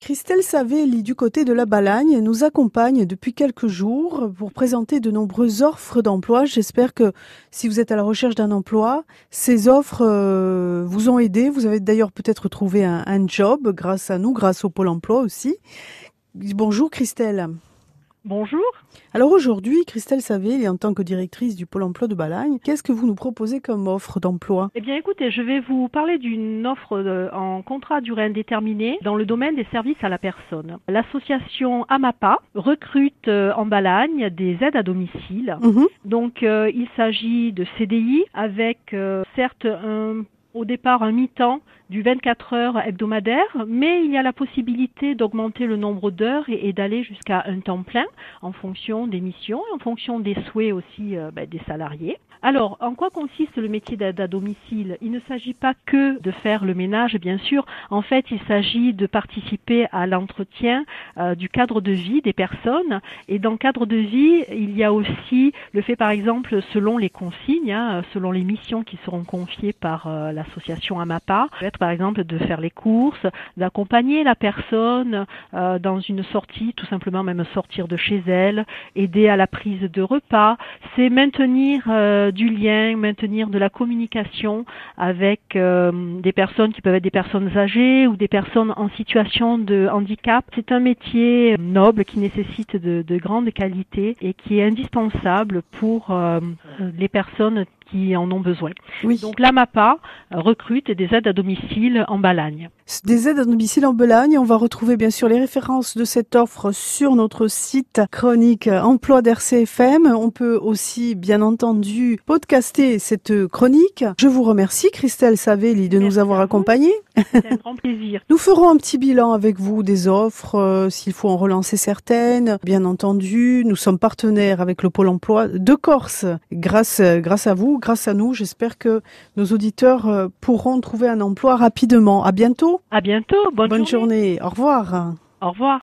Christelle Savelli du côté de la Balagne nous accompagne depuis quelques jours pour présenter de nombreuses offres d'emploi. J'espère que si vous êtes à la recherche d'un emploi, ces offres euh, vous ont aidé. Vous avez d'ailleurs peut-être trouvé un, un job grâce à nous, grâce au Pôle emploi aussi. Bonjour Christelle. Bonjour. Alors aujourd'hui, Christelle Savé, en tant que directrice du Pôle emploi de Balagne, qu'est-ce que vous nous proposez comme offre d'emploi? Eh bien écoutez, je vais vous parler d'une offre de- en contrat à durée indéterminée dans le domaine des services à la personne. L'association AMAPA recrute euh, en Balagne des aides à domicile. Mhm. Donc euh, il s'agit de CDI avec euh, certes un- au départ un mi-temps du 24 heures hebdomadaire, mais il y a la possibilité d'augmenter le nombre d'heures et, d'aller jusqu'à un temps plein en fonction des missions et en fonction des souhaits aussi euh, ben, des salariés. Alors, en quoi consiste le métier d'aide à domicile? Il ne s'agit pas que de faire le ménage, bien sûr. En fait, il s'agit de participer à l'entretien euh, du cadre de vie des personnes. Et dans le cadre de vie, il y a aussi le fait, par exemple, selon les consignes, hein, selon les missions qui seront confiées par euh, l'association AMAPA, être par exemple de faire les courses, d'accompagner la personne euh, dans une sortie, tout simplement même sortir de chez elle, aider à la prise de repas, c'est maintenir euh, du lien, maintenir de la communication avec euh, des personnes qui peuvent être des personnes âgées ou des personnes en situation de handicap. C'est un métier noble qui nécessite de, de grandes qualités et qui est indispensable pour euh, les personnes qui en ont besoin. Oui. Donc l'AMAPA recrute des aides à domicile en Balagne. Des aides à domicile en Belagne. On va retrouver bien sûr les références de cette offre sur notre site chronique emploi d'RCFM. On peut aussi, bien entendu, podcaster cette chronique. Je vous remercie, Christelle Savelli, de nous avoir accompagnés. C'est un grand plaisir. Nous ferons un petit bilan avec vous des offres, euh, s'il faut en relancer certaines. Bien entendu, nous sommes partenaires avec le Pôle emploi de Corse. Grâce, grâce à vous, grâce à nous, j'espère que nos auditeurs euh, pourront trouver un emploi rapidement. À bientôt. À bientôt. Bonne, Bonne journée. Au revoir. Au revoir.